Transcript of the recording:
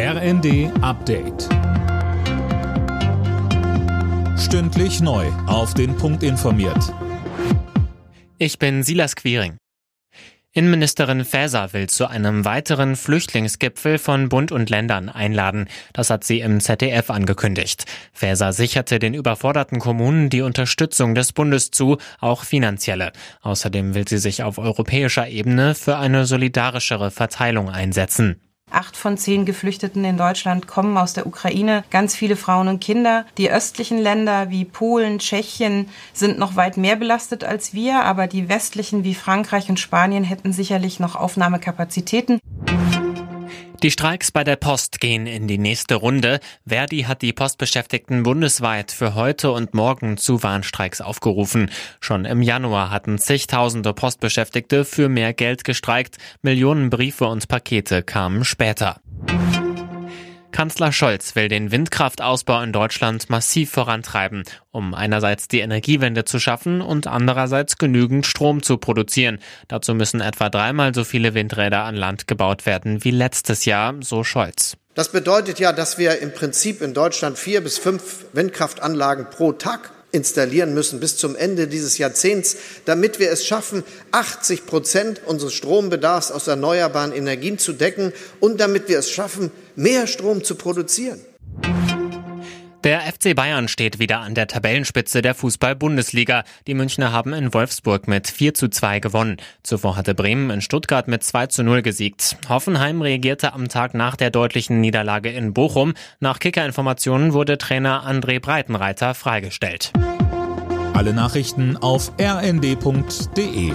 RND Update. Stündlich neu. Auf den Punkt informiert. Ich bin Silas Quiring. Innenministerin Faeser will zu einem weiteren Flüchtlingsgipfel von Bund und Ländern einladen. Das hat sie im ZDF angekündigt. Faeser sicherte den überforderten Kommunen die Unterstützung des Bundes zu, auch finanzielle. Außerdem will sie sich auf europäischer Ebene für eine solidarischere Verteilung einsetzen. Acht von zehn Geflüchteten in Deutschland kommen aus der Ukraine, ganz viele Frauen und Kinder. Die östlichen Länder wie Polen, Tschechien sind noch weit mehr belastet als wir, aber die westlichen wie Frankreich und Spanien hätten sicherlich noch Aufnahmekapazitäten. Die Streiks bei der Post gehen in die nächste Runde. Verdi hat die Postbeschäftigten bundesweit für heute und morgen zu Warnstreiks aufgerufen. Schon im Januar hatten zigtausende Postbeschäftigte für mehr Geld gestreikt. Millionen Briefe und Pakete kamen später. Kanzler Scholz will den Windkraftausbau in Deutschland massiv vorantreiben, um einerseits die Energiewende zu schaffen und andererseits genügend Strom zu produzieren. Dazu müssen etwa dreimal so viele Windräder an Land gebaut werden wie letztes Jahr, so Scholz. Das bedeutet ja, dass wir im Prinzip in Deutschland vier bis fünf Windkraftanlagen pro Tag installieren müssen bis zum Ende dieses Jahrzehnts, damit wir es schaffen, 80 Prozent unseres Strombedarfs aus erneuerbaren Energien zu decken und damit wir es schaffen, mehr Strom zu produzieren. Der FC Bayern steht wieder an der Tabellenspitze der Fußball-Bundesliga. Die Münchner haben in Wolfsburg mit 4 zu 2 gewonnen. Zuvor hatte Bremen in Stuttgart mit 2 zu 0 gesiegt. Hoffenheim reagierte am Tag nach der deutlichen Niederlage in Bochum. Nach Kickerinformationen wurde Trainer André Breitenreiter freigestellt. Alle Nachrichten auf rnd.de